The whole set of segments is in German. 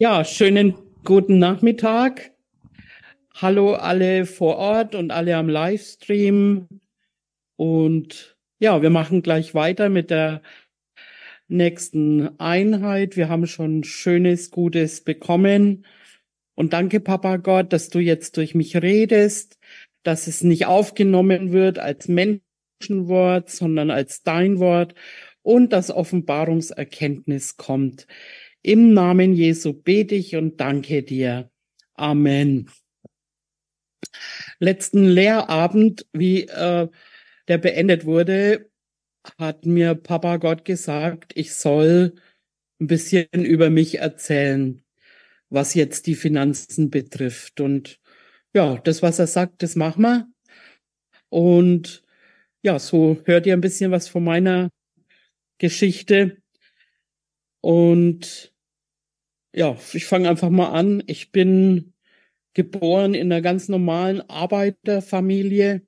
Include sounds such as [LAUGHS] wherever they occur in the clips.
Ja, schönen guten Nachmittag. Hallo alle vor Ort und alle am Livestream. Und ja, wir machen gleich weiter mit der nächsten Einheit. Wir haben schon Schönes, Gutes bekommen. Und danke, Papa Gott, dass du jetzt durch mich redest, dass es nicht aufgenommen wird als Menschenwort, sondern als dein Wort und dass Offenbarungserkenntnis kommt. Im Namen Jesu bete ich und danke dir. Amen. Letzten Lehrabend, wie äh, der beendet wurde, hat mir Papa Gott gesagt, ich soll ein bisschen über mich erzählen, was jetzt die Finanzen betrifft. Und ja, das, was er sagt, das machen wir. Und ja, so hört ihr ein bisschen was von meiner Geschichte. Und ja, ich fange einfach mal an. Ich bin geboren in einer ganz normalen Arbeiterfamilie,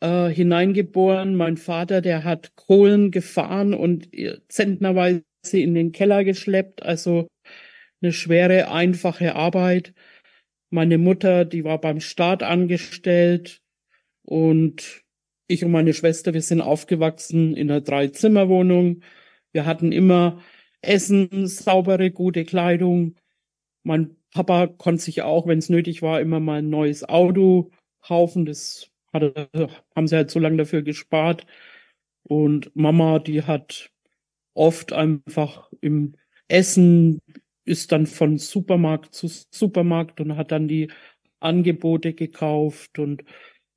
äh, hineingeboren. Mein Vater, der hat Kohlen gefahren und zentnerweise in den Keller geschleppt. Also eine schwere, einfache Arbeit. Meine Mutter, die war beim Staat angestellt und ich und meine Schwester, wir sind aufgewachsen in einer Dreizimmerwohnung. Wir hatten immer Essen, saubere, gute Kleidung. Mein Papa konnte sich auch, wenn es nötig war, immer mal ein neues Auto kaufen. Das hatte, haben sie halt so lange dafür gespart. Und Mama, die hat oft einfach im Essen, ist dann von Supermarkt zu Supermarkt und hat dann die Angebote gekauft und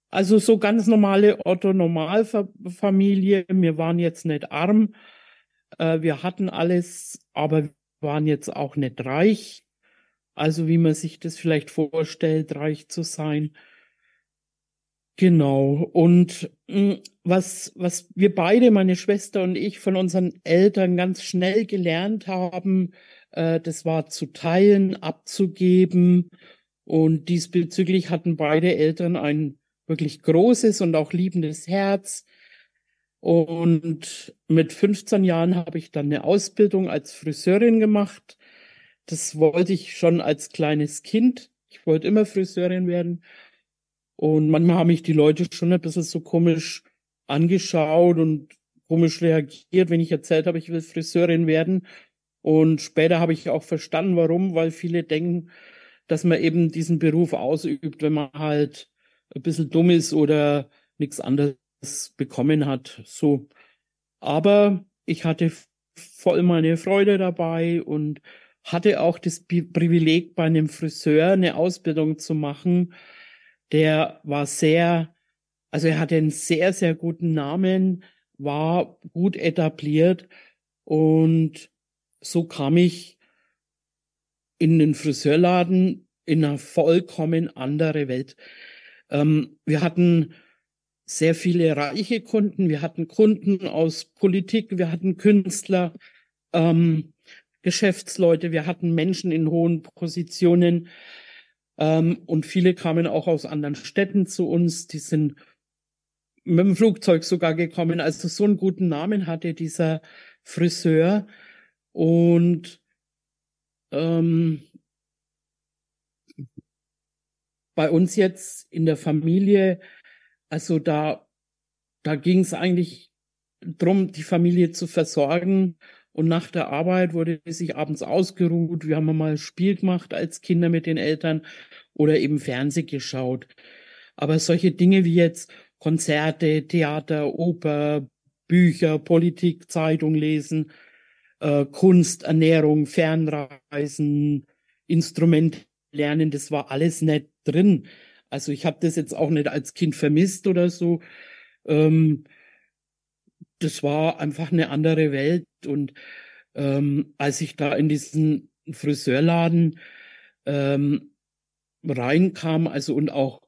also so ganz normale Otto-Normalfamilie. Wir waren jetzt nicht arm. Äh, wir hatten alles, aber waren jetzt auch nicht reich. Also wie man sich das vielleicht vorstellt, reich zu sein. Genau. Und mh, hm, was, was wir beide, meine Schwester und ich, von unseren Eltern ganz schnell gelernt haben, äh, das war zu teilen, abzugeben. Und diesbezüglich hatten beide Eltern ein wirklich großes und auch liebendes Herz. Und mit 15 Jahren habe ich dann eine Ausbildung als Friseurin gemacht. Das wollte ich schon als kleines Kind. Ich wollte immer Friseurin werden. Und manchmal haben mich die Leute schon ein bisschen so komisch angeschaut und komisch reagiert, wenn ich erzählt habe, ich will Friseurin werden. Und später habe ich auch verstanden, warum, weil viele denken, dass man eben diesen Beruf ausübt, wenn man halt ein bisschen dumm ist oder nichts anderes bekommen hat. So. Aber ich hatte voll meine Freude dabei und hatte auch das Privileg, bei einem Friseur eine Ausbildung zu machen. Der war sehr, also er hatte einen sehr, sehr guten Namen, war gut etabliert und so kam ich in den Friseurladen in eine vollkommen andere Welt. Ähm, wir hatten sehr viele reiche Kunden, wir hatten Kunden aus Politik, wir hatten Künstler, ähm, Geschäftsleute, wir hatten Menschen in hohen Positionen ähm, und viele kamen auch aus anderen Städten zu uns, die sind mit dem Flugzeug sogar gekommen. Also so einen guten Namen hatte dieser Friseur. Und ähm, bei uns jetzt in der Familie, also da, da ging es eigentlich drum, die Familie zu versorgen. Und nach der Arbeit wurde sich abends ausgeruht. Wir haben mal Spiel gemacht als Kinder mit den Eltern oder eben Fernseh geschaut. Aber solche Dinge wie jetzt Konzerte, Theater, Oper, Bücher, Politik, Zeitung lesen, äh, Kunst, Ernährung, Fernreisen, Instrumente lernen, das war alles nicht drin. Also ich habe das jetzt auch nicht als Kind vermisst oder so. Ähm, das war einfach eine andere Welt. Und ähm, als ich da in diesen Friseurladen ähm, reinkam, also und auch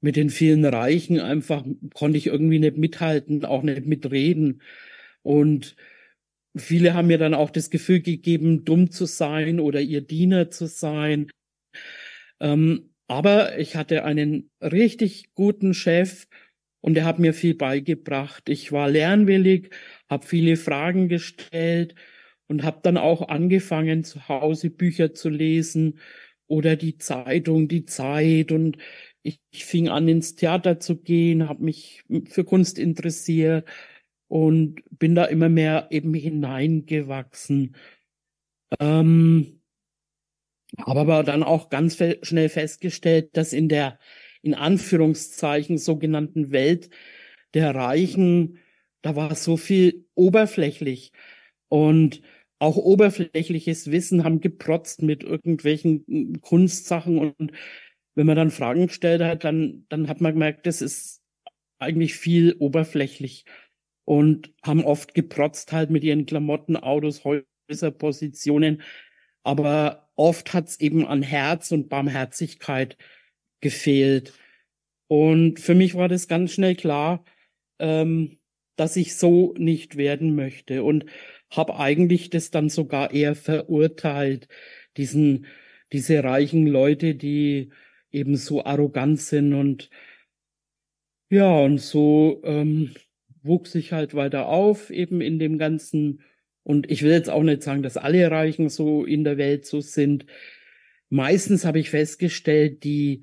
mit den vielen Reichen einfach konnte ich irgendwie nicht mithalten, auch nicht mitreden. Und viele haben mir dann auch das Gefühl gegeben, dumm zu sein oder ihr Diener zu sein. Ähm, aber ich hatte einen richtig guten Chef und er hat mir viel beigebracht. Ich war lernwillig, habe viele Fragen gestellt und habe dann auch angefangen, zu Hause Bücher zu lesen oder die Zeitung, die Zeit und ich, ich fing an, ins Theater zu gehen, habe mich für Kunst interessiert und bin da immer mehr eben hineingewachsen. Ähm, habe aber dann auch ganz fe schnell festgestellt, dass in der in Anführungszeichen sogenannten Welt der Reichen, da war so viel oberflächlich. Und auch oberflächliches Wissen haben geprotzt mit irgendwelchen hm, Kunstsachen. Und wenn man dann Fragen gestellt hat, dann, dann hat man gemerkt, das ist eigentlich viel oberflächlich. Und haben oft geprotzt halt mit ihren Klamotten, Autos, Häuser, Positionen. Aber oft hat es eben an Herz und Barmherzigkeit gefehlt. Und für mich war das ganz schnell klar, ähm, dass ich so nicht werden möchte und habe eigentlich das dann sogar eher verurteilt, diesen diese reichen Leute, die eben so arrogant sind und ja und so ähm, wuchs ich halt weiter auf eben in dem ganzen und ich will jetzt auch nicht sagen, dass alle Reichen so in der Welt so sind. Meistens habe ich festgestellt, die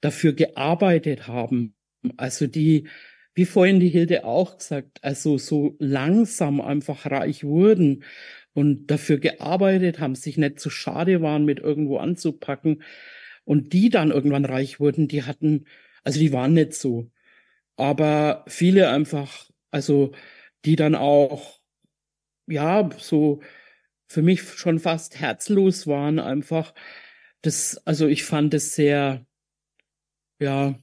dafür gearbeitet haben, also die wie vorhin die Hilde auch gesagt, also so langsam einfach reich wurden und dafür gearbeitet haben, sich nicht zu schade waren, mit irgendwo anzupacken. Und die dann irgendwann reich wurden, die hatten, also die waren nicht so. Aber viele einfach, also die dann auch, ja, so für mich schon fast herzlos waren, einfach. Das, also ich fand es sehr, ja,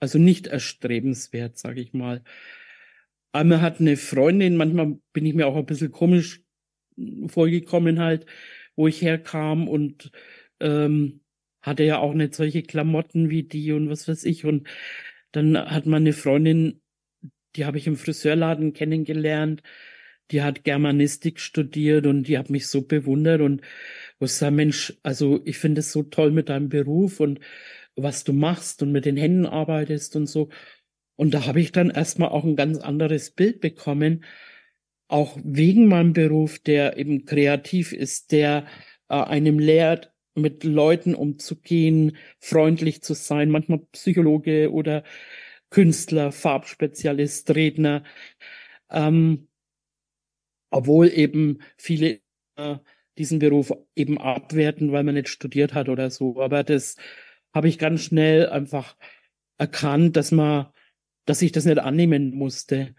also nicht erstrebenswert, sage ich mal. Einmal hat eine Freundin, manchmal bin ich mir auch ein bisschen komisch vorgekommen halt, wo ich herkam und ähm, hatte ja auch nicht solche Klamotten wie die und was weiß ich. Und dann hat meine Freundin, die habe ich im Friseurladen kennengelernt, die hat Germanistik studiert und die hat mich so bewundert und was sagt, Mensch, also ich finde es so toll mit deinem Beruf und was du machst und mit den Händen arbeitest und so. Und da habe ich dann erstmal auch ein ganz anderes Bild bekommen, auch wegen meinem Beruf, der eben kreativ ist, der äh, einem lehrt, mit Leuten umzugehen, freundlich zu sein, manchmal Psychologe oder Künstler, Farbspezialist, Redner, ähm, obwohl eben viele äh, diesen Beruf eben abwerten, weil man nicht studiert hat oder so. Aber das habe ich ganz schnell einfach erkannt, dass man, dass ich das nicht annehmen musste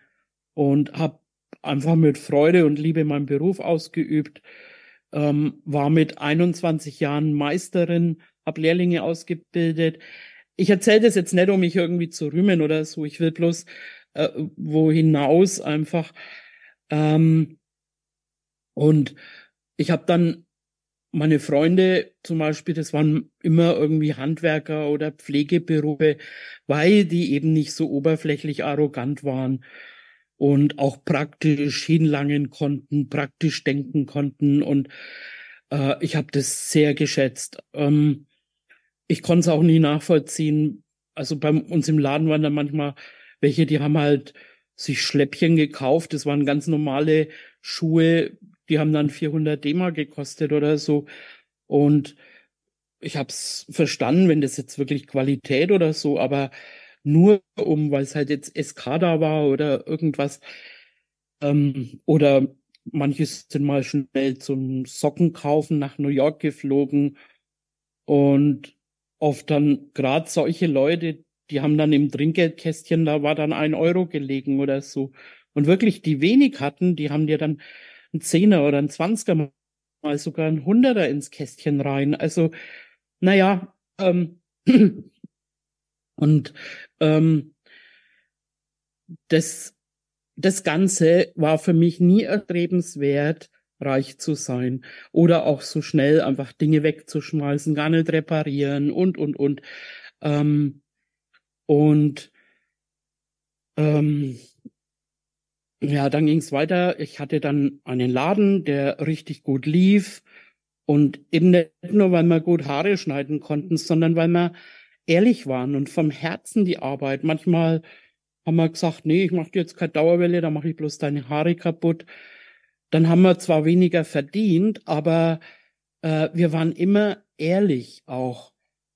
und habe einfach mit Freude und Liebe meinen Beruf ausgeübt, ähm, war mit 21 Jahren Meisterin, habe Lehrlinge ausgebildet. Ich erzähle das jetzt nicht, um mich irgendwie zu rühmen oder so. Ich will bloß äh, wo hinaus einfach. Ähm, und ich habe dann meine Freunde zum Beispiel, das waren immer irgendwie Handwerker oder Pflegeberufe, weil die eben nicht so oberflächlich arrogant waren und auch praktisch hinlangen konnten, praktisch denken konnten und äh, ich habe das sehr geschätzt. Ähm, ich konnte es auch nie nachvollziehen. Also bei uns im Laden waren da manchmal welche, die haben halt sich Schläppchen gekauft. Das waren ganz normale Schuhe, die haben dann 400 D-Mark gekostet oder so. Und ich habe es verstanden, wenn das jetzt wirklich Qualität oder so, aber nur um, weil es halt jetzt SK da war oder irgendwas. Ähm, oder manche sind mal schnell zum Socken kaufen nach New York geflogen. Und oft dann gerade solche Leute, die haben dann im Trinkgeldkästchen, da war dann ein Euro gelegen oder so. Und wirklich die wenig hatten, die haben dir dann ein Zehner oder ein Zwanziger, mal sogar ein Hunderter ins Kästchen rein. Also, naja, ähm, [CLEARS THROAT] und ähm, das, das Ganze war für mich nie erstrebenswert, reich zu sein oder auch so schnell einfach Dinge wegzuschmeißen, gar nicht reparieren und, und, und. Ähm, und ähm, ja, dann ging es weiter. Ich hatte dann einen Laden, der richtig gut lief. Und eben nicht nur, weil wir gut Haare schneiden konnten, sondern weil wir ehrlich waren und vom Herzen die Arbeit. Manchmal haben wir gesagt, nee, ich mache dir jetzt keine Dauerwelle, da mache ich bloß deine Haare kaputt. dann haben wir zwar weniger verdient, aber äh, wir waren immer ehrlich auch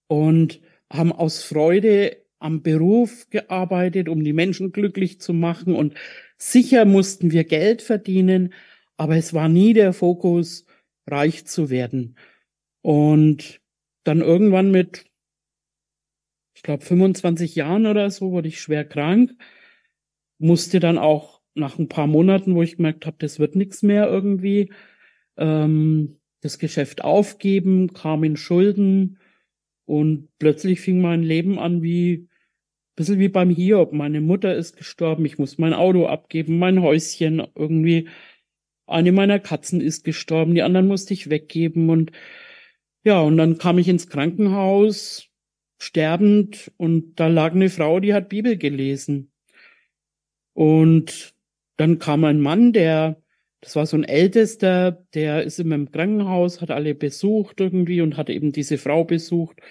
und haben aus Freude am Beruf gearbeitet, um die Menschen glücklich zu machen und sicher mussten wir Geld verdienen, aber es war nie der Fokus, reich zu werden. Und dann irgendwann mit, ich glaube, 25 Jahren oder so wurde ich schwer krank, musste dann auch nach ein paar Monaten, wo ich gemerkt habe, das wird nichts mehr irgendwie, ähm, das Geschäft aufgeben, kam in Schulden und plötzlich fing mein Leben an wie bisschen wie beim Hiob. Meine Mutter ist gestorben, ich muss mein Auto abgeben, mein Häuschen irgendwie. Eine meiner Katzen ist gestorben, die anderen musste ich weggeben und ja, und dann kam ich ins Krankenhaus, sterbend, und da lag eine Frau, die hat Bibel gelesen. Und dann kam ein Mann, der, das war so ein Ältester, der ist immer im Krankenhaus, hat alle besucht irgendwie und hat eben diese Frau besucht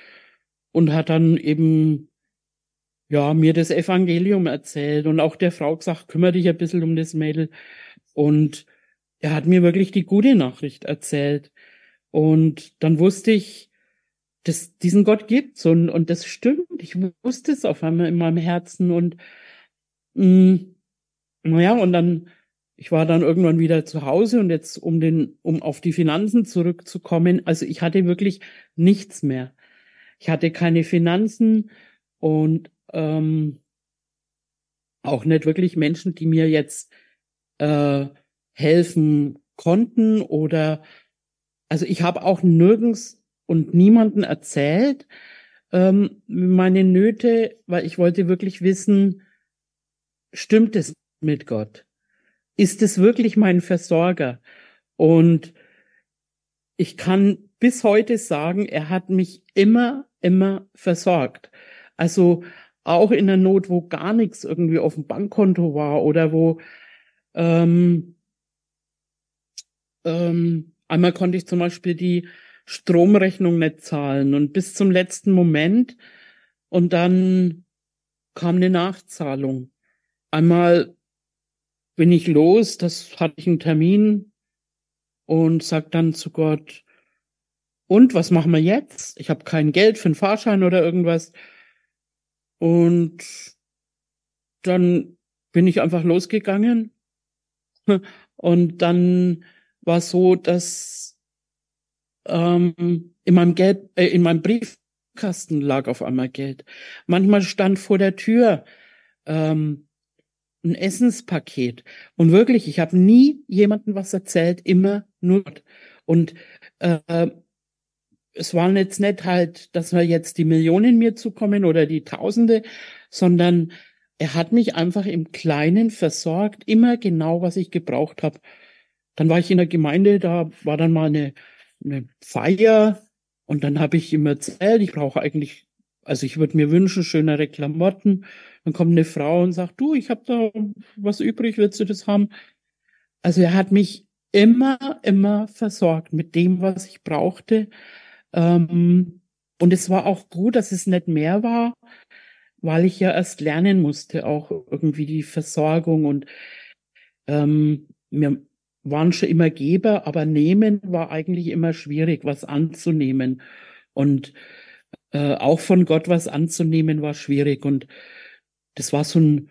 und hat dann eben ja, mir das Evangelium erzählt und auch der Frau gesagt, kümmere dich ein bisschen um das Mädel. Und er hat mir wirklich die gute Nachricht erzählt. Und dann wusste ich, dass diesen Gott gibt's und, und das stimmt. Ich wusste es auf einmal in meinem Herzen und mh, mm, naja, und dann, ich war dann irgendwann wieder zu Hause und jetzt, um den, um auf die Finanzen zurückzukommen, also ich hatte wirklich nichts mehr. Ich hatte keine Finanzen und ähm, auch nicht wirklich Menschen, die mir jetzt äh, helfen konnten oder also ich habe auch nirgends und niemanden erzählt ähm, meine Nöte, weil ich wollte wirklich wissen, stimmt es mit Gott? Ist es wirklich mein Versorger? Und ich kann bis heute sagen, er hat mich immer, immer versorgt. Also auch in der Not, wo gar nichts irgendwie auf dem Bankkonto war oder wo ähm, ähm, einmal konnte ich zum Beispiel die Stromrechnung nicht zahlen und bis zum letzten Moment und dann kam eine Nachzahlung. Einmal bin ich los, das hatte ich einen Termin und sag dann zu Gott, und was machen wir jetzt? Ich habe kein Geld für einen Fahrschein oder irgendwas. Und dann bin ich einfach losgegangen. Und dann war so, dass ähm, in meinem Geld, äh, in meinem Briefkasten lag auf einmal Geld. Manchmal stand vor der Tür ähm, ein Essenspaket. Und wirklich, ich habe nie jemandem was erzählt, immer nur. Und äh, es waren jetzt nicht halt, dass wir jetzt die Millionen mir zukommen oder die Tausende, sondern er hat mich einfach im Kleinen versorgt, immer genau, was ich gebraucht habe. Dann war ich in der Gemeinde, da war dann mal eine, eine Feier und dann habe ich ihm erzählt, ich brauche eigentlich, also ich würde mir wünschen, schönere Klamotten. Dann kommt eine Frau und sagt, du, ich habe da was übrig, willst du das haben? Also er hat mich immer, immer versorgt mit dem, was ich brauchte. Ähm, und es war auch gut, dass es nicht mehr war, weil ich ja erst lernen musste, auch irgendwie die Versorgung und ähm, wir waren schon immer Geber, aber nehmen war eigentlich immer schwierig, was anzunehmen. Und äh, auch von Gott was anzunehmen war schwierig. Und das war so ein,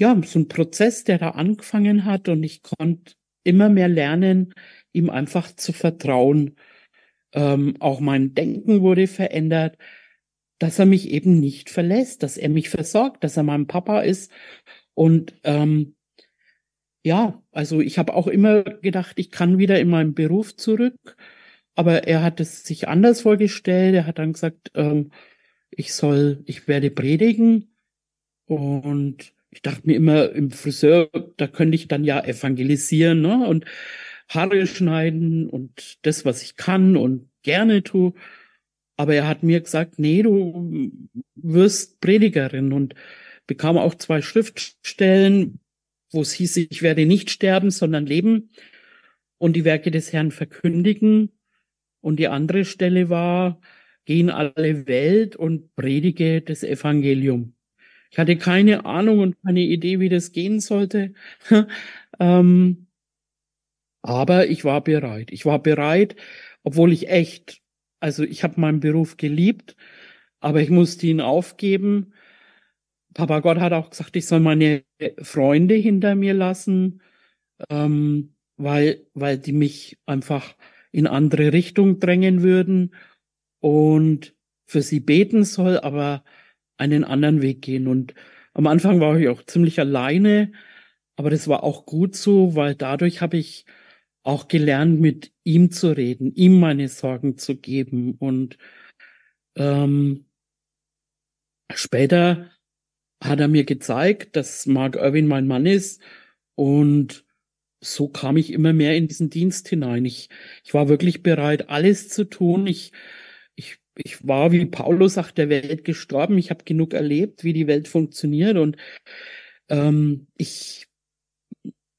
ja, so ein Prozess, der da angefangen hat und ich konnte immer mehr lernen, ihm einfach zu vertrauen ähm, auch mein Denken wurde verändert, dass er mich eben nicht verlässt, dass er mich versorgt, dass er mein Papa ist. Und ähm, ja, also ich habe auch immer gedacht, ich kann wieder in meinen Beruf zurück. Aber er hat es sich anders vorgestellt. Er hat dann gesagt, ähm, ich soll, ich werde predigen. Und ich dachte mir immer, im Friseur, da könnte ich dann ja evangelisieren, ne? Und Haare schneiden und das, was ich kann und gerne tue. Aber er hat mir gesagt, nee, du wirst Predigerin und bekam auch zwei Schriftstellen, wo es hieß, ich werde nicht sterben, sondern leben und die Werke des Herrn verkündigen. Und die andere Stelle war, geh in alle Welt und predige das Evangelium. Ich hatte keine Ahnung und keine Idee, wie das gehen sollte. [LAUGHS] ähm, Aber ich war bereit. Ich war bereit, obwohl ich echt, also ich habe meinen Beruf geliebt, aber ich musste ihn aufgeben. Papa Gott hat auch gesagt, ich soll meine Freunde hinter mir lassen, ähm, weil, weil die mich einfach in andere Richtung drängen würden und für sie beten soll, aber einen anderen Weg gehen. Und am Anfang war ich auch ziemlich alleine, aber das war auch gut so, weil dadurch habe ich auch gelernt, mit ihm zu reden, ihm meine Sorgen zu geben. Und ähm, später hat er mir gezeigt, dass Mark Irwin mein Mann ist. Und so kam ich immer mehr in diesen Dienst hinein. Ich, ich war wirklich bereit, alles zu tun. Ich, ich, ich war, wie Paulus sagt, der Welt gestorben. Ich habe genug erlebt, wie die Welt funktioniert. Und ähm, ich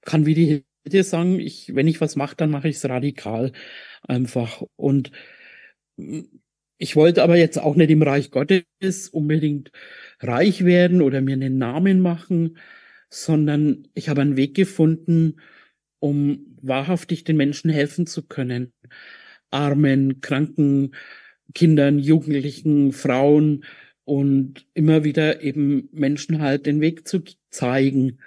kann wie die dir sagen, ich, wenn ich was mache, dann mache ich es radikal einfach. Und ich wollte aber jetzt auch nicht im Reich Gottes unbedingt reich werden oder mir einen Namen machen, sondern ich habe einen Weg gefunden, um wahrhaftig den Menschen helfen zu können. Armen, kranken Kindern, Jugendlichen, Frauen und immer wieder eben Menschen halt den Weg zu zeigen.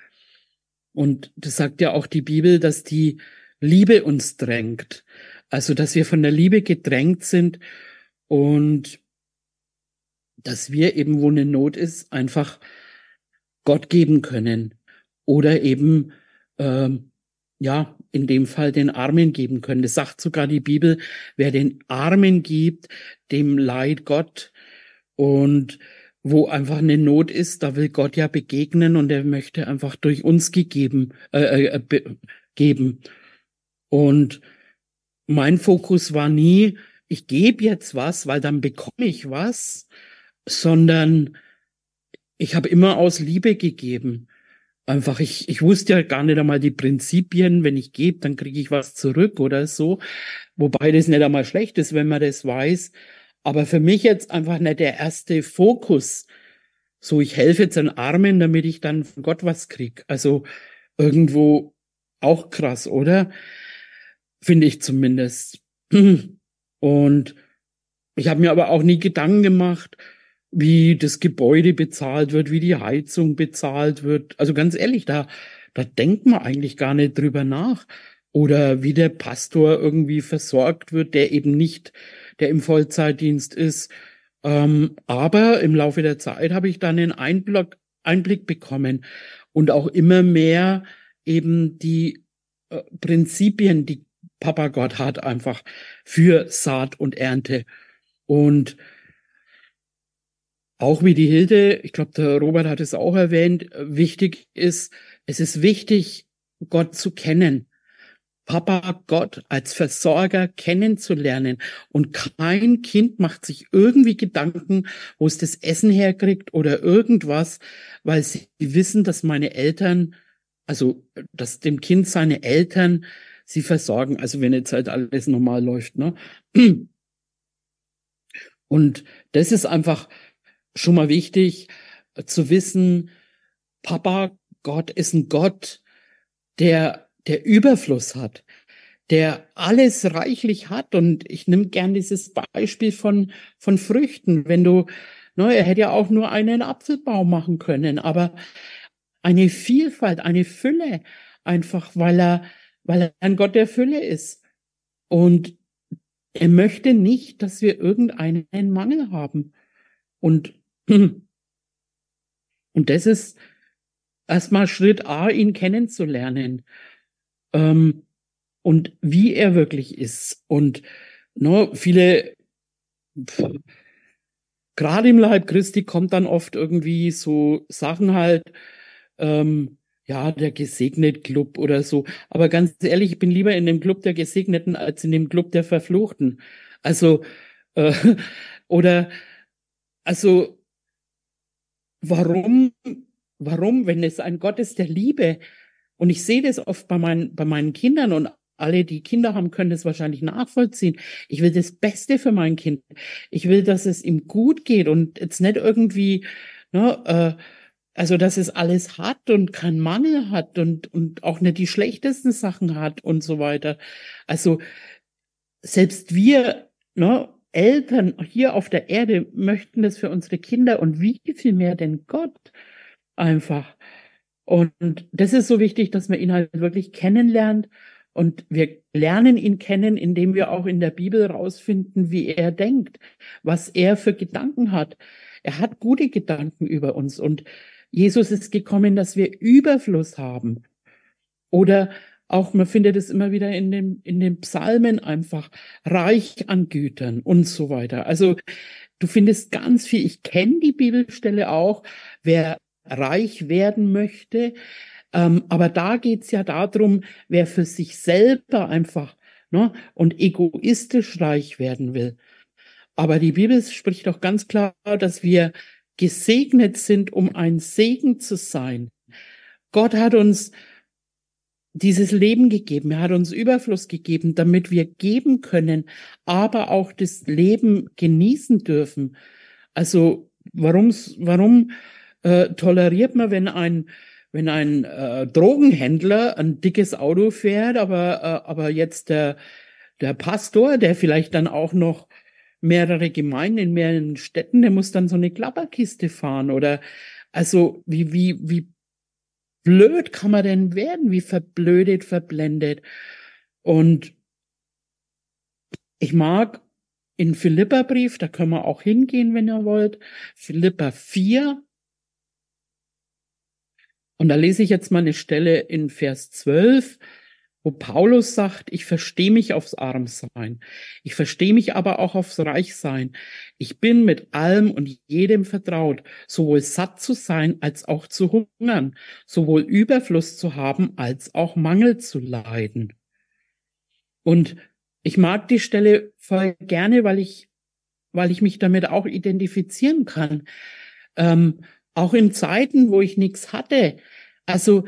Und das sagt ja auch die Bibel, dass die Liebe uns drängt. Also, dass wir von der Liebe gedrängt sind und dass wir eben, wo eine Not ist, einfach Gott geben können. Oder eben, ähm, ja, in dem Fall den Armen geben können. Das sagt sogar die Bibel, wer den Armen gibt, dem Leid Gott. Und wo einfach eine Not ist, da will Gott ja begegnen und er möchte einfach durch uns gegeben äh, äh, geben. Und mein Fokus war nie, ich gebe jetzt was, weil dann bekomme ich was, sondern ich habe immer aus Liebe gegeben. Einfach, ich, ich wusste ja gar nicht einmal die Prinzipien, wenn ich gebe, dann kriege ich was zurück oder so. Wobei das nicht einmal schlecht ist, wenn man das weiß. Aber für mich jetzt einfach nicht der erste Fokus. So, ich helfe jetzt den Armen, damit ich dann von Gott was krieg. Also irgendwo auch krass, oder? Finde ich zumindest. [CLEARS THROAT] Und ich habe mir aber auch nie Gedanken gemacht, wie das Gebäude bezahlt wird, wie die Heizung bezahlt wird. Also ganz ehrlich, da, da denkt man eigentlich gar nicht drüber nach. Oder wie der Pastor irgendwie versorgt wird, der eben nicht der im Vollzeitdienst ist. Ähm, aber im Laufe der Zeit habe ich dann einen Einblick, Einblick bekommen und auch immer mehr eben die äh, Prinzipien, die Papa Gott hat, einfach für Saat und Ernte. Und auch wie die Hilde, ich glaube, der Robert hat es auch erwähnt, wichtig ist, es ist wichtig, Gott zu kennen. Papa Gott als Versorger kennenzulernen. Und kein Kind macht sich irgendwie Gedanken, wo es das Essen herkriegt oder irgendwas, weil sie wissen, dass meine Eltern, also dass dem Kind seine Eltern sie versorgen. Also wenn jetzt halt alles normal läuft, ne? Und das ist einfach schon mal wichtig zu wissen, Papa Gott ist ein Gott, der der Überfluss hat, der alles reichlich hat. Und ich nehme gern dieses Beispiel von, von Früchten. Wenn du, ne, er hätte ja auch nur einen Apfelbaum machen können, aber eine Vielfalt, eine Fülle, einfach weil er, weil er ein Gott der Fülle ist. Und er möchte nicht, dass wir irgendeinen Mangel haben. Und, [CLEARS THROAT] und das ist erstmal Schritt A, ihn kennenzulernen ähm, und wie er wirklich ist. Und ne, viele, gerade im Leib Christi kommt dann oft irgendwie so Sachen halt, ähm, ja, der gesegnet Club oder so. Aber ganz ehrlich, ich bin lieber in dem Club der Gesegneten als in dem Club der Verfluchten. Also, äh, [LAUGHS] oder, also, warum, warum, wenn es ein Gott ist der Liebe, und ich sehe das oft bei meinen, bei meinen Kindern und alle, die Kinder haben, können das wahrscheinlich nachvollziehen. Ich will das Beste für mein Kind. Ich will, dass es ihm gut geht und jetzt nicht irgendwie, ne, äh, also dass es alles hat und keinen Mangel hat und, und auch nicht die schlechtesten Sachen hat und so weiter. Also selbst wir, ne, Eltern hier auf der Erde möchten das für unsere Kinder und wie viel mehr denn Gott einfach. Und das ist so wichtig, dass man ihn halt wirklich kennenlernt und wir lernen ihn kennen, indem wir auch in der Bibel rausfinden, wie er denkt, was er für Gedanken hat. Er hat gute Gedanken über uns und Jesus ist gekommen, dass wir Überfluss haben. Oder auch, man findet es immer wieder in den, in den Psalmen einfach, reich an Gütern und so weiter. Also du findest ganz viel. Ich kenne die Bibelstelle auch. Wer reich werden möchte, ähm, aber da geht's ja darum, wer für sich selber einfach ne, und egoistisch reich werden will. Aber die Bibel spricht doch ganz klar, dass wir gesegnet sind, um ein Segen zu sein. Gott hat uns dieses Leben gegeben. Er hat uns Überfluss gegeben, damit wir geben können, aber auch das Leben genießen dürfen. Also warum, warum äh, toleriert man, wenn ein wenn ein äh, Drogenhändler ein dickes Auto fährt, aber äh, aber jetzt der der Pastor, der vielleicht dann auch noch mehrere Gemeinden in mehreren Städten, der muss dann so eine Klapperkiste fahren oder also wie wie wie blöd kann man denn werden? Wie verblödet, verblendet? Und ich mag in Philippa-Brief, da können wir auch hingehen, wenn ihr wollt, Philippa 4. Und da lese ich jetzt mal eine Stelle in Vers 12 wo Paulus sagt, ich verstehe mich aufs Armsein, ich verstehe mich aber auch aufs Reichsein. Ich bin mit allem und jedem vertraut, sowohl satt zu sein als auch zu hungern, sowohl Überfluss zu haben als auch Mangel zu leiden. Und ich mag die Stelle voll gerne, weil ich, weil ich mich damit auch identifizieren kann. Ähm, auch in Zeiten, wo ich nichts hatte. Also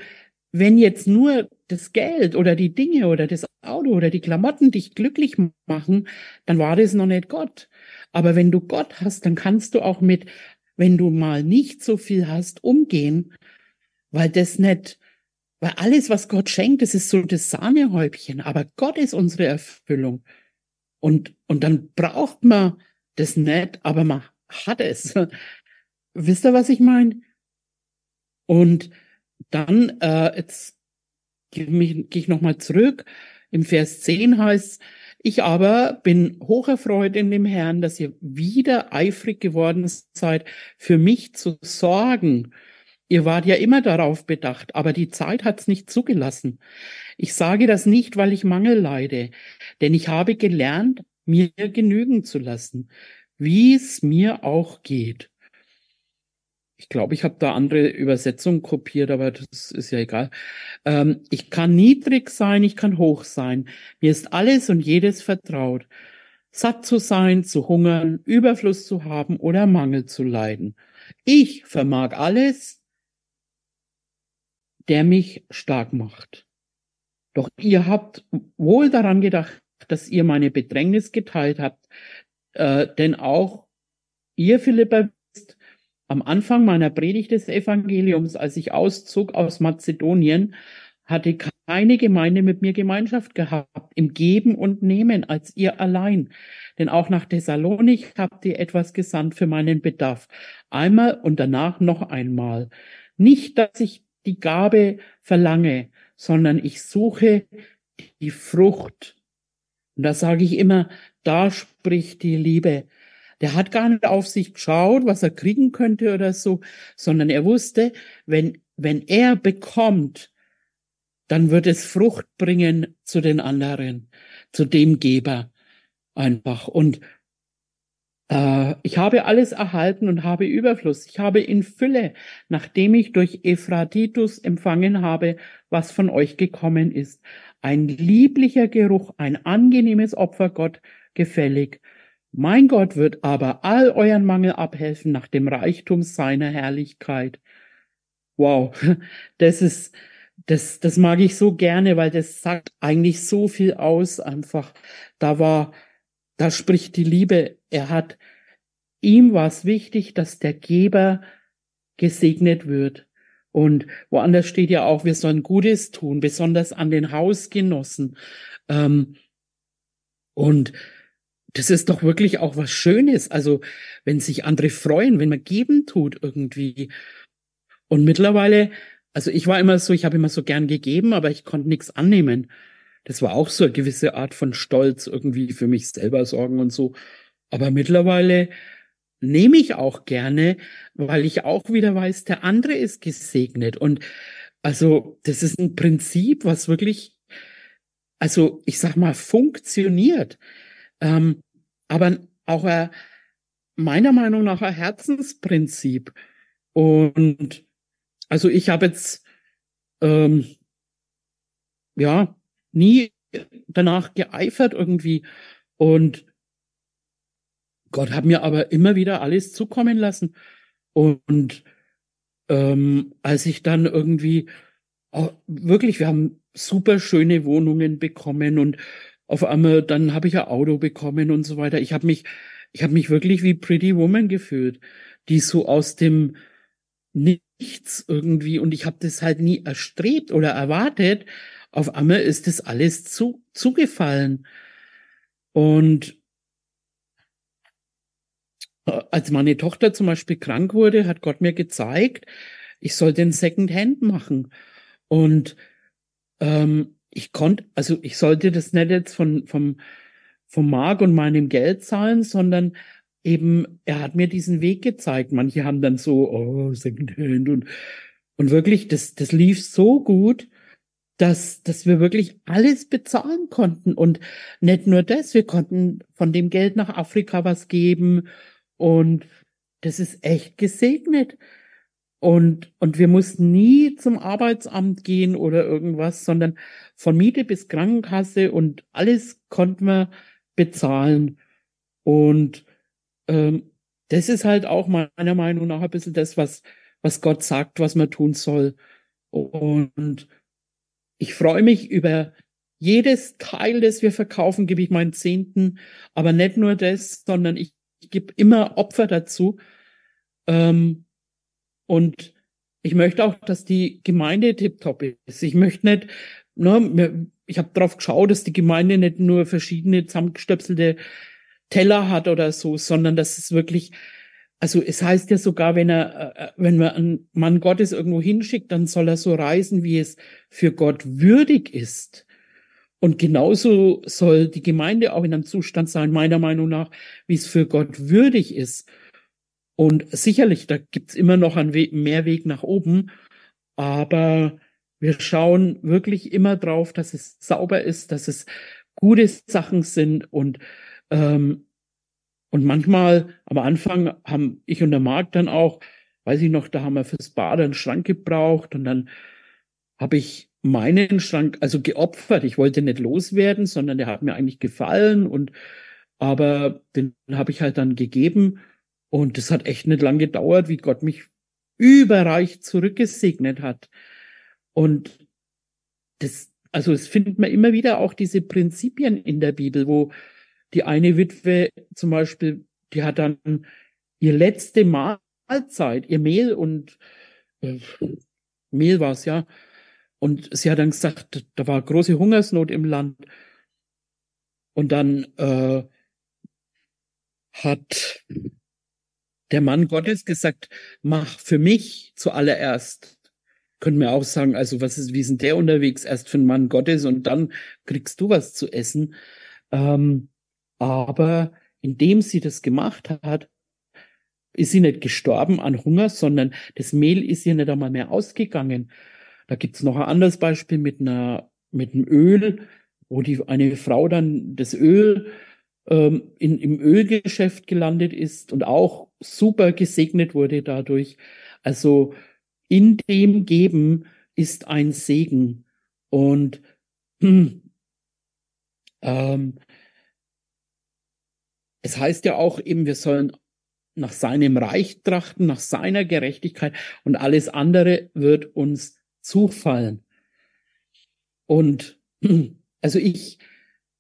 wenn jetzt nur das Geld oder die Dinge oder das Auto oder die Klamotten dich glücklich machen, dann war das noch nicht Gott. Aber wenn du Gott hast, dann kannst du auch mit, wenn du mal nicht so viel hast, umgehen, weil das nicht, weil alles, was Gott schenkt, das ist so das Sahnehäubchen, aber Gott ist unsere Erfüllung. Und, und dann braucht man das nicht, aber man hat es. Wisst ihr, was ich meine? Und dann, äh, jetzt gehe geh ich nochmal zurück. Im Vers 10 heißt ich aber bin hocherfreut in dem Herrn, dass ihr wieder eifrig geworden seid, für mich zu sorgen. Ihr wart ja immer darauf bedacht, aber die Zeit hat's nicht zugelassen. Ich sage das nicht, weil ich Mangel leide, denn ich habe gelernt, mir genügen zu lassen, wie es mir auch geht. Ich glaube, ich habe da andere Übersetzungen kopiert, aber das ist ja egal. Ähm, ich kann niedrig sein, ich kann hoch sein. Mir ist alles und jedes vertraut. Satt zu sein, zu hungern, Überfluss zu haben oder Mangel zu leiden. Ich vermag alles, der mich stark macht. Doch ihr habt wohl daran gedacht, dass ihr meine Bedrängnis geteilt habt, äh, denn auch ihr, Philippa, am Anfang meiner Predigt des Evangeliums, als ich auszog aus Mazedonien, hatte keine Gemeinde mit mir Gemeinschaft gehabt, im Geben und Nehmen als ihr allein. Denn auch nach Thessalonik habt ihr etwas gesandt für meinen Bedarf. Einmal und danach noch einmal. Nicht, dass ich die Gabe verlange, sondern ich suche die Frucht. Und da sage ich immer, da spricht die Liebe. Der hat gar nicht auf sich geschaut, was er kriegen könnte oder so, sondern er wusste, wenn, wenn er bekommt, dann wird es Frucht bringen zu den anderen, zu dem Geber einfach. Und äh, ich habe alles erhalten und habe Überfluss. Ich habe in Fülle, nachdem ich durch Ephratitus empfangen habe, was von euch gekommen ist. Ein lieblicher Geruch, ein angenehmes Opfer Gott gefällig. Mein Gott wird aber all euren Mangel abhelfen nach dem Reichtum seiner Herrlichkeit. Wow, [LAUGHS] das ist, das, das mag ich so gerne, weil das sagt eigentlich so viel aus einfach. Da war, da spricht die Liebe. Er hat, ihm war es wichtig, dass der Geber gesegnet wird. Und woanders steht ja auch, wir sollen Gutes tun, besonders an den Hausgenossen. Ähm, und das ist doch wirklich auch was Schönes. Also, wenn sich andere freuen, wenn man geben tut irgendwie. Und mittlerweile, also ich war immer so, ich habe immer so gern gegeben, aber ich konnte nichts annehmen. Das war auch so eine gewisse Art von Stolz irgendwie für mich selber sorgen und so. Aber mittlerweile nehme ich auch gerne, weil ich auch wieder weiß, der andere ist gesegnet. Und also das ist ein Prinzip, was wirklich, also ich sag mal, funktioniert. Ähm, aber auch ein, meiner Meinung nach ein Herzensprinzip. Und also ich habe jetzt ähm, ja nie danach geeifert irgendwie und Gott hat mir aber immer wieder alles zukommen lassen. Und ähm, als ich dann irgendwie auch, wirklich, wir haben super schöne Wohnungen bekommen und auf einmal dann habe ich ein Auto bekommen und so weiter. Ich habe mich, ich habe mich wirklich wie Pretty Woman gefühlt, die so aus dem Nichts irgendwie und ich habe das halt nie erstrebt oder erwartet. Auf einmal ist das alles zu, zugefallen. Und als meine Tochter zum Beispiel krank wurde, hat Gott mir gezeigt, ich soll den Second Hand machen. Und ähm, ich konnte, also ich sollte das nicht jetzt von, vom, vom Mark und meinem Geld zahlen, sondern eben, er hat mir diesen Weg gezeigt. Manche haben dann so, oh, Second Hand und, und wirklich, das, das lief so gut, dass, dass wir wirklich alles bezahlen konnten. Und nicht nur das, wir konnten von dem Geld nach Afrika was geben und das ist echt gesegnet. Und, und wir mussten nie zum Arbeitsamt gehen oder irgendwas, sondern von Miete bis Krankenkasse und alles konnten wir bezahlen. Und ähm, das ist halt auch meiner Meinung nach ein bisschen das, was, was Gott sagt, was man tun soll. Und ich freue mich über jedes Teil, das wir verkaufen, gebe ich meinen Zehnten, aber nicht nur das, sondern ich ich gebe immer Opfer dazu. Ähm, und ich möchte auch, dass die Gemeinde tiptop ist. Ich möchte nicht, ne, ich habe darauf geschaut, dass die Gemeinde nicht nur verschiedene zusammengestöpselte Teller hat oder so, sondern dass es wirklich, also es heißt ja sogar, wenn er, äh, wenn man einen Mann Gottes irgendwo hinschickt, dann soll er so reisen, wie es für Gott würdig ist. Und genauso soll die Gemeinde auch in einem Zustand sein, meiner Meinung nach, wie es für Gott würdig ist. Und sicherlich, da gibt's immer noch einen Weg, mehr Weg nach oben, aber wir schauen wirklich immer drauf, dass es sauber ist, dass es gute Sachen sind und ähm, und manchmal am Anfang haben ich und der Marc dann auch, weiß ich noch, da haben wir fürs Bad einen Schrank gebraucht und dann habe ich meinen Schrank also geopfert. Ich wollte nicht loswerden, sondern der hat mir eigentlich gefallen und aber den habe ich halt dann gegeben und das hat echt nicht lang gedauert, wie Gott mich überreich zurückgesegnet hat. Und das, also es findet man immer wieder auch diese Prinzipien in der Bibel, wo die eine Witwe zum Beispiel, die hat dann ihr letzte Mahlzeit, ihr Mehl und äh, Mehl war es ja, und sie hat dann gesagt, da war große Hungersnot im Land. Und dann äh, hat der Mann Gottes gesagt, mach für mich zuallererst. Können wir auch sagen, also was ist, wie sind der unterwegs? Erst für den Mann Gottes und dann kriegst du was zu essen. Ähm, aber indem sie das gemacht hat, ist sie nicht gestorben an Hunger, sondern das Mehl ist ihr nicht einmal mehr ausgegangen. Da gibt's noch ein anderes Beispiel mit einer, mit einem Öl, wo die, eine Frau dann das Öl ähm, in, im Ölgeschäft gelandet ist und auch super gesegnet wurde dadurch. Also in dem Geben ist ein Segen. Und hm, ähm, es heißt ja auch eben, wir sollen nach seinem Reich trachten, nach seiner Gerechtigkeit und alles andere wird uns zufallen. Und also ich,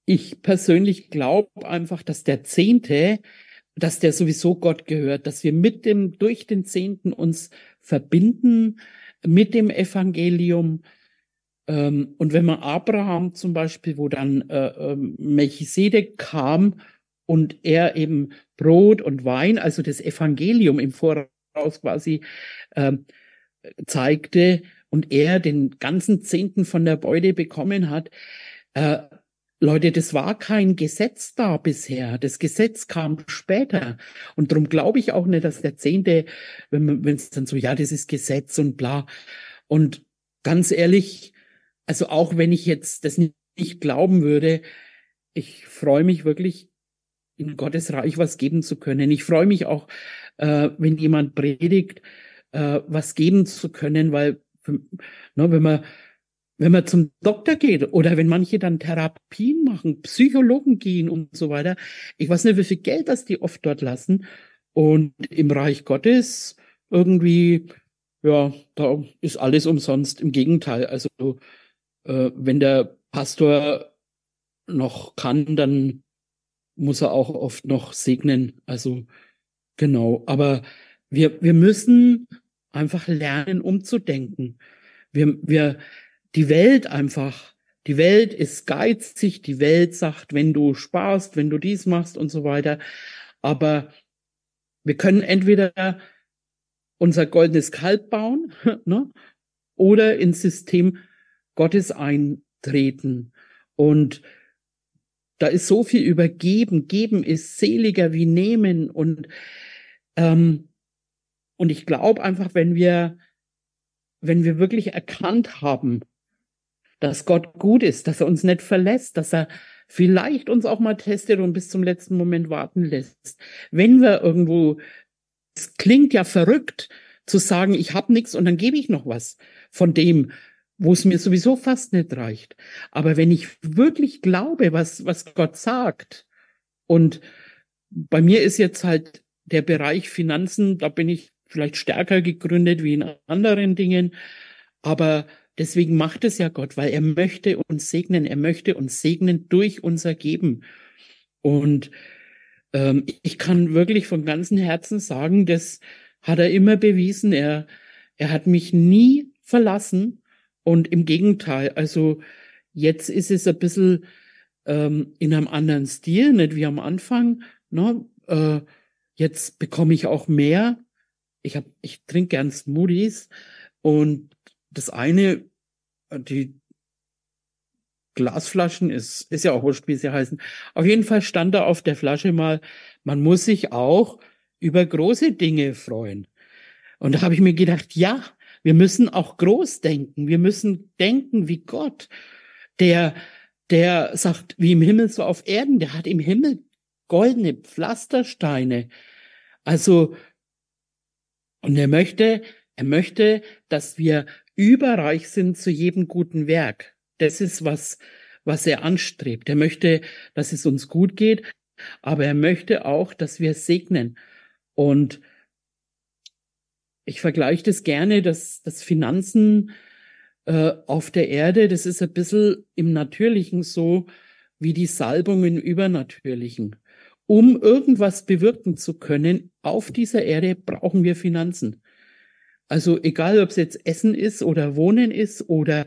ich persönlich glaube einfach, dass der Zehnte dass der sowieso Gott gehört, dass wir mit dem, durch den Zehnten uns verbinden mit dem Evangelium. Ähm, und wenn man Abraham zum Beispiel, wo dann äh, äh, Melchisedek kam und er eben Brot und Wein, also das Evangelium im Voraus quasi äh, zeigte und er den ganzen Zehnten von der Beute bekommen hat, äh, Leute, das war kein Gesetz da bisher. Das Gesetz kam später. Und darum glaube ich auch nicht, dass der Zehnte, wenn es dann so, ja, das ist Gesetz und bla. Und ganz ehrlich, also auch wenn ich jetzt das nicht, glauben würde, ich freue mich wirklich, in Gottes Reich was geben zu können. Ich freue mich auch, äh, wenn jemand predigt, äh, was geben zu können, weil, ne, wenn man wenn man zum Doktor geht oder wenn manche dann Therapien machen, Psychologen gehen und so weiter, ich weiß nicht, wie viel Geld das die oft dort lassen. Und im Reich Gottes irgendwie, ja, da ist alles umsonst. Im Gegenteil, also äh, wenn der Pastor noch kann, dann muss er auch oft noch segnen. Also genau, aber wir, wir müssen einfach lernen, umzudenken. Wir, wir, die Welt einfach, die Welt ist geizig, die Welt sagt, wenn du sparst, wenn du dies machst und so weiter. Aber wir können entweder unser goldenes Kalb bauen [LAUGHS] ne, oder ins System Gottes eintreten. Und da ist so viel übergeben. Geben ist seliger wie nehmen. Und, ähm, und ich glaube einfach, wenn wir, wenn wir wirklich erkannt haben, dass Gott gut ist, dass er uns nicht verlässt, dass er vielleicht uns auch mal testet und bis zum letzten Moment warten lässt. Wenn wir irgendwo, es klingt ja verrückt, zu sagen, ich habe nichts und dann gebe ich noch was von dem, wo es mir sowieso fast nicht reicht. Aber wenn ich wirklich glaube, was, was Gott sagt, und bei mir ist jetzt halt der Bereich Finanzen, da bin ich vielleicht stärker gegründet wie in anderen Dingen, aber Deswegen macht es ja Gott, weil er möchte uns segnen, er möchte uns segnen durch unser Geben. Und ähm, ich kann wirklich von ganzem Herzen sagen, das hat er immer bewiesen. Er, er hat mich nie verlassen. Und im Gegenteil, also jetzt ist es ein bisschen ähm, in einem anderen Stil, nicht wie am Anfang. Ne? Äh, jetzt bekomme ich auch mehr. Ich hab, ich trinke gern Smoothies und das eine, die Glasflaschen ist, ist ja auch wurscht, wie sie heißen. Auf jeden Fall stand da auf der Flasche mal, man muss sich auch über große Dinge freuen. Und da habe ich mir gedacht, ja, wir müssen auch groß denken. Wir müssen denken wie Gott, der, der sagt, wie im Himmel so auf Erden, der hat im Himmel goldene Pflastersteine. Also, und er möchte, er möchte, dass wir überreich sind zu jedem guten Werk. Das ist was, was er anstrebt. Er möchte, dass es uns gut geht, aber er möchte auch, dass wir segnen. Und ich vergleiche das gerne, dass, dass Finanzen äh, auf der Erde, das ist ein bisschen im Natürlichen so wie die Salbung im Übernatürlichen. Um irgendwas bewirken zu können auf dieser Erde, brauchen wir Finanzen. Also egal, ob es jetzt Essen ist oder Wohnen ist oder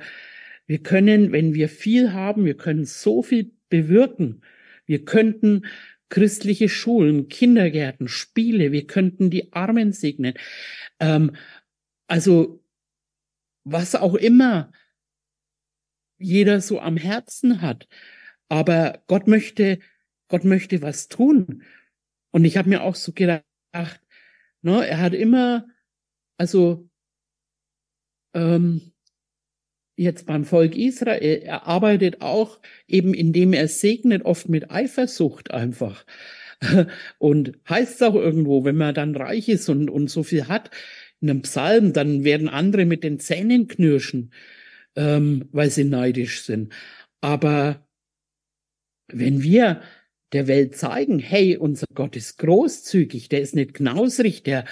wir können, wenn wir viel haben, wir können so viel bewirken. Wir könnten christliche Schulen, Kindergärten, Spiele, wir könnten die Armen segnen. Ähm, also was auch immer jeder so am Herzen hat. Aber Gott möchte, Gott möchte was tun. Und ich habe mir auch so gedacht, ne, er hat immer also ähm, jetzt beim Volk Israel, er arbeitet auch eben, indem er segnet, oft mit Eifersucht einfach. [LAUGHS] Und heißt es auch irgendwo, wenn man dann reich ist und, und so viel hat, in einem Psalm, dann werden andere mit den Zähnen knirschen, ähm, weil sie neidisch sind. Aber wenn wir der Welt zeigen, hey, unser Gott ist großzügig, der ist nicht knausrig, der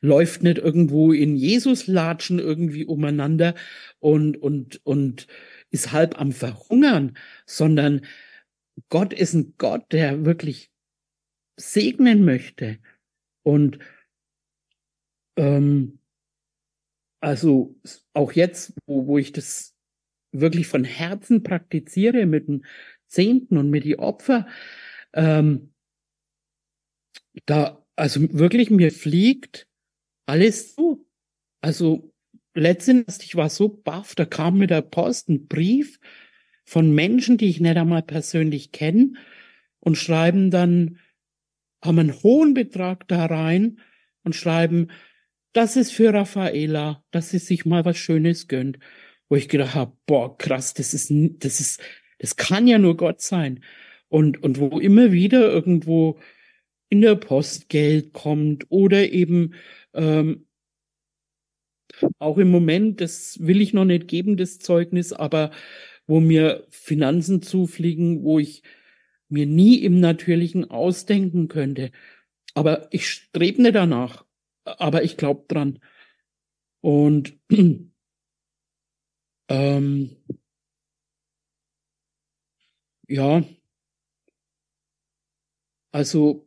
läuft nicht irgendwo in Jesus-Latschen irgendwie umeinander und, und, und ist halb am Verhungern, sondern Gott ist ein Gott, der wirklich segnen möchte. Und ähm, also auch jetzt, wo, wo ich das wirklich von Herzen praktiziere mit den Zehnten und mit die Opfer, ähm, da, also wirklich mir fliegt alles zu. Also letztens, ich war so baff, da kam mit der Post ein Brief von Menschen, die ich nicht einmal persönlich kenne und schreiben dann, haben einen hohen Betrag da rein und schreiben, das ist für Raffaela, dass sie sich mal was Schönes gönnt. Wo ich gedacht habe, boah, krass, das ist, das ist, das kann ja nur Gott sein. Und, und wo immer wieder irgendwo in der Post Geld kommt oder eben ähm, auch im Moment, das will ich noch nicht geben, das Zeugnis, aber wo mir Finanzen zufliegen, wo ich mir nie im Natürlichen ausdenken könnte. Aber ich strebe nicht danach. Aber ich glaube dran. Und [CLEARS THROAT] ähm, ja, also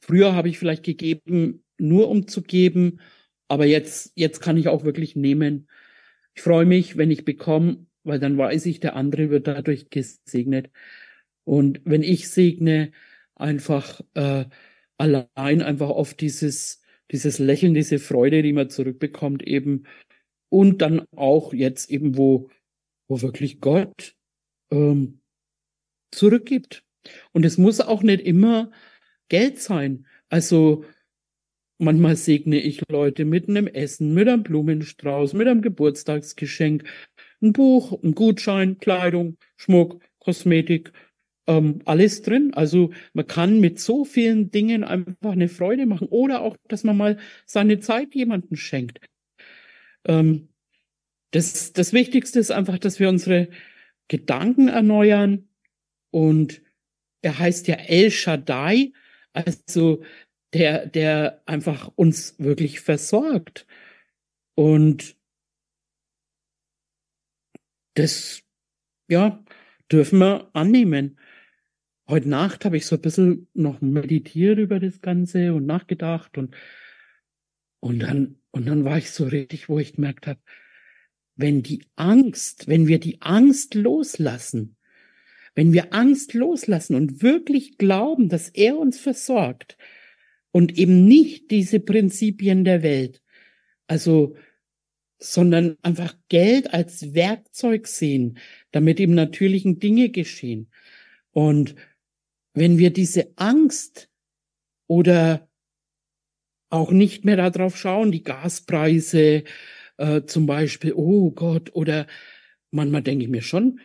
früher habe ich vielleicht gegeben, nur um zu geben, aber jetzt, jetzt kann ich auch wirklich nehmen. Ich freue mich, wenn ich bekomme, weil dann weiß ich, der andere wird dadurch gesegnet. Und wenn ich segne, einfach äh, allein einfach auf dieses, dieses Lächeln, diese Freude, die man zurückbekommt eben. Und dann auch jetzt eben, wo, wo wirklich Gott ähm, zurückgibt. Und es muss auch nicht immer Geld sein. Also manchmal segne ich Leute mit einem Essen, mit einem Blumenstrauß, mit einem Geburtstagsgeschenk, ein Buch, ein Gutschein, Kleidung, Schmuck, Kosmetik ähm, alles drin. Also man kann mit so vielen Dingen einfach eine Freude machen oder auch, dass man mal seine Zeit jemanden schenkt. Ähm, das, das Wichtigste ist einfach, dass wir unsere Gedanken erneuern und er heißt ja El Shaddai, also der, der einfach uns wirklich versorgt. Und das, ja, dürfen wir annehmen heute Nacht habe ich so ein bisschen noch meditiert über das Ganze und nachgedacht und, und dann, und dann war ich so richtig, wo ich gemerkt habe, wenn die Angst, wenn wir die Angst loslassen, wenn wir Angst loslassen und wirklich glauben, dass er uns versorgt und eben nicht diese Prinzipien der Welt, also, sondern einfach Geld als Werkzeug sehen, damit im natürlichen Dinge geschehen. Und wenn wir diese Angst oder auch nicht mehr darauf schauen, die Gaspreise äh, zum Beispiel, oh Gott, oder manchmal denke ich mir schon,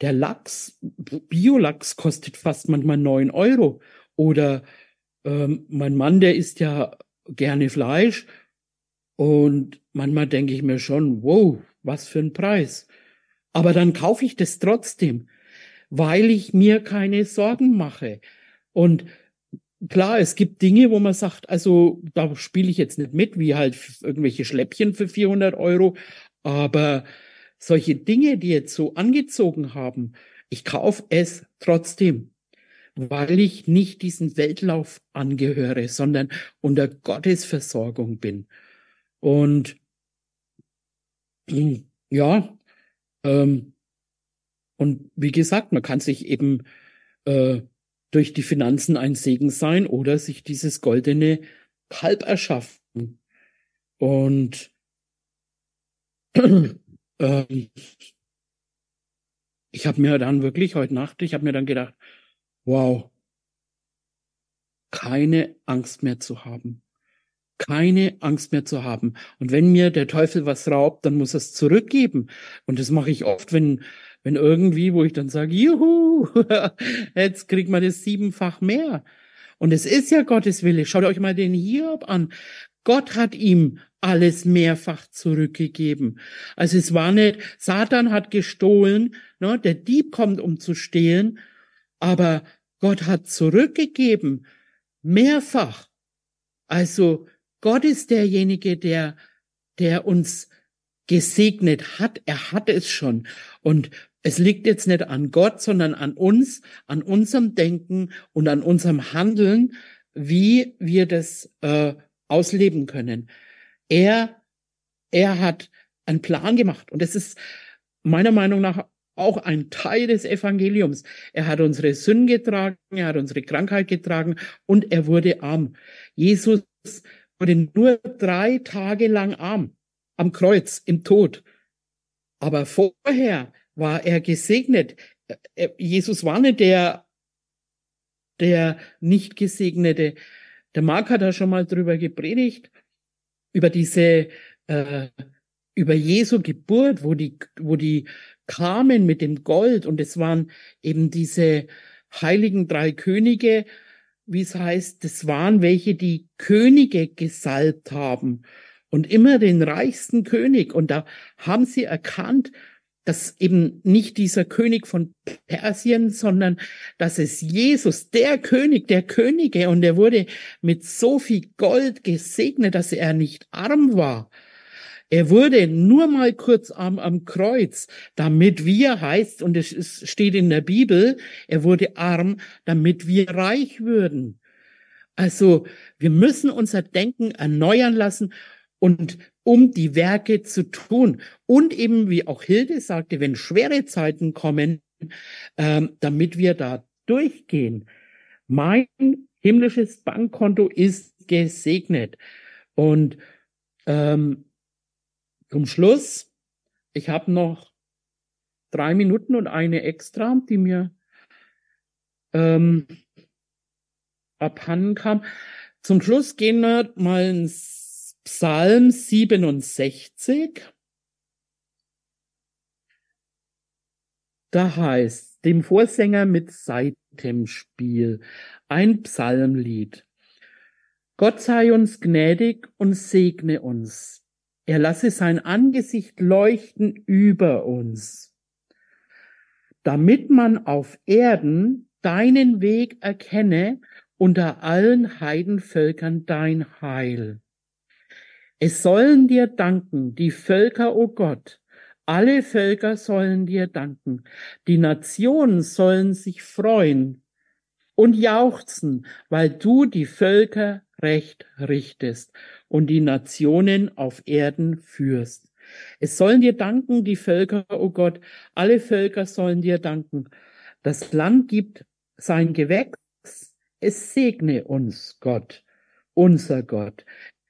der Lachs, Biolachs kostet fast manchmal neun Euro. Oder ähm, mein Mann, der isst ja gerne Fleisch. Und manchmal denke ich mir schon, wow, was für ein Preis. Aber dann kaufe ich das trotzdem, weil ich mir keine Sorgen mache. Und klar, es gibt Dinge, wo man sagt, also da spiele ich jetzt nicht mit, wie halt irgendwelche Schläppchen für 400 Euro, aber solche Dinge, die jetzt so angezogen haben, ich kaufe es trotzdem, weil ich nicht diesen Weltlauf angehöre, sondern unter Gottes Versorgung bin. Und [CLEARS THROAT] ja, ähm, und wie gesagt, man kann sich eben äh, durch die Finanzen ein Segen sein oder sich dieses goldene Kalb erschaffen. Und [CLEARS THROAT] ähm, ich habe mir dann wirklich heute Nacht, ich habe mir dann gedacht, wow, keine Angst mehr zu haben. Keine Angst mehr zu haben. Und wenn mir der Teufel was raubt, dann muss er es zurückgeben. Und das mache ich oft, wenn wenn irgendwie, wo ich dann sage, juhu, [LAUGHS] jetzt kriegt man das siebenfach mehr. Und es ist ja Gottes Wille. Schaut euch mal den Hiob an. Gott hat ihm alles mehrfach zurückgegeben. Also es war nicht, Satan hat gestohlen, ne, der Dieb kommt, um zu stehlen, aber Gott hat zurückgegeben, mehrfach. Also Gott ist derjenige, der, der uns gesegnet hat. Er hat es schon. Und es liegt jetzt nicht an Gott, sondern an uns, an unserem Denken und an unserem Handeln, wie wir das äh, ausleben können. Er, er hat einen Plan gemacht und es ist meiner Meinung nach auch ein Teil des Evangeliums. Er hat unsere Sünden getragen, er hat unsere Krankheit getragen und er wurde arm. Jesus wurde nur drei Tage lang arm am Kreuz, im Tod. Aber vorher war er gesegnet. Jesus war nicht der, der nicht gesegnete. Der Mark hat da schon mal drüber gepredigt, über diese, äh, über Jesu Geburt, wo die, wo die kamen mit dem Gold und es waren eben diese heiligen drei Könige, wie es heißt, das waren welche, die Könige gesalbt haben und immer den reichsten König. Und da haben sie erkannt, dass eben nicht dieser König von Persien, sondern dass es Jesus, der König der Könige, und er wurde mit so viel Gold gesegnet, dass er nicht arm war. Er wurde nur mal kurz am, am Kreuz, damit wir heißt, und es steht in der Bibel, er wurde arm, damit wir reich würden. Also wir müssen unser Denken erneuern lassen und um die Werke zu tun. Und eben, wie auch Hilde sagte, wenn schwere Zeiten kommen, ähm, damit wir da durchgehen. Mein himmlisches Bankkonto ist gesegnet. Und ähm, zum Schluss, ich habe noch drei Minuten und eine extra, die mir ähm, abhanden kam. Zum Schluss gehen wir mal ins Psalm 67. Da heißt, dem Vorsänger mit Seitenspiel, ein Psalmlied. Gott sei uns gnädig und segne uns. Er lasse sein Angesicht leuchten über uns, damit man auf Erden deinen Weg erkenne unter allen Heidenvölkern dein Heil. Es sollen dir danken, die Völker, o oh Gott, alle Völker sollen dir danken, die Nationen sollen sich freuen und jauchzen, weil du die Völker recht richtest und die Nationen auf Erden führst. Es sollen dir danken die Völker, o oh Gott, alle Völker sollen dir danken. Das Land gibt sein Gewächs, es segne uns Gott, unser Gott.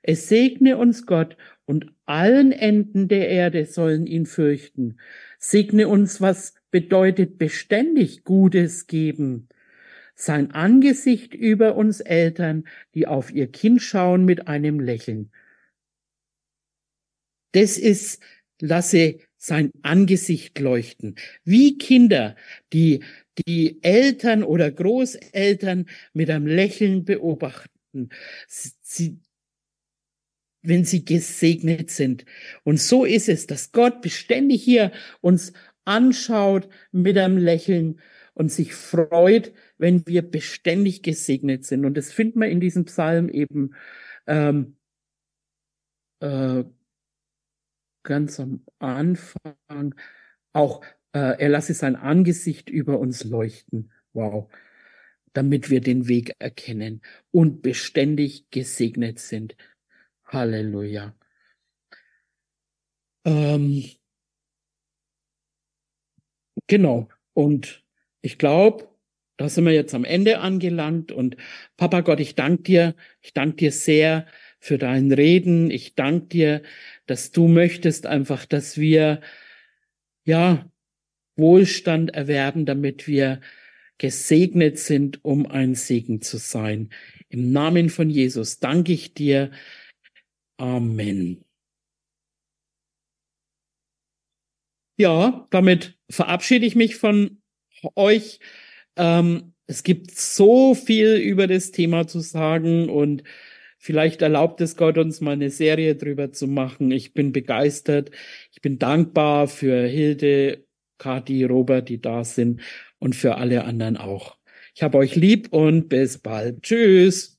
Es segne uns Gott und allen Enden der Erde sollen ihn fürchten. Segne uns, was bedeutet beständig Gutes geben sein Angesicht über uns Eltern, die auf ihr Kind schauen mit einem Lächeln. Das ist, lasse sein Angesicht leuchten. Wie Kinder, die die Eltern oder Großeltern mit einem Lächeln beobachten. Sie, wenn sie gesegnet sind. Und so ist es, dass Gott beständig hier uns anschaut mit einem Lächeln und sich freut, wenn wir beständig gesegnet sind. Und das finden wir in diesem Psalm eben ähm, äh, ganz am Anfang. Auch äh, er lasse sein Angesicht über uns leuchten. Wow. Damit wir den Weg erkennen und beständig gesegnet sind. Halleluja. Ähm, genau. Und ich glaube, da sind wir jetzt am Ende angelangt und Papa Gott, ich danke dir, ich danke dir sehr für dein Reden. Ich danke dir, dass du möchtest einfach, dass wir, ja, Wohlstand erwerben, damit wir gesegnet sind, um ein Segen zu sein. Im Namen von Jesus danke ich dir. Amen. Ja, damit verabschiede ich mich von euch. Ähm, es gibt so viel über das Thema zu sagen und vielleicht erlaubt es Gott uns mal eine Serie drüber zu machen. Ich bin begeistert. Ich bin dankbar für Hilde, Kati, Robert, die da sind und für alle anderen auch. Ich habe euch lieb und bis bald. Tschüss.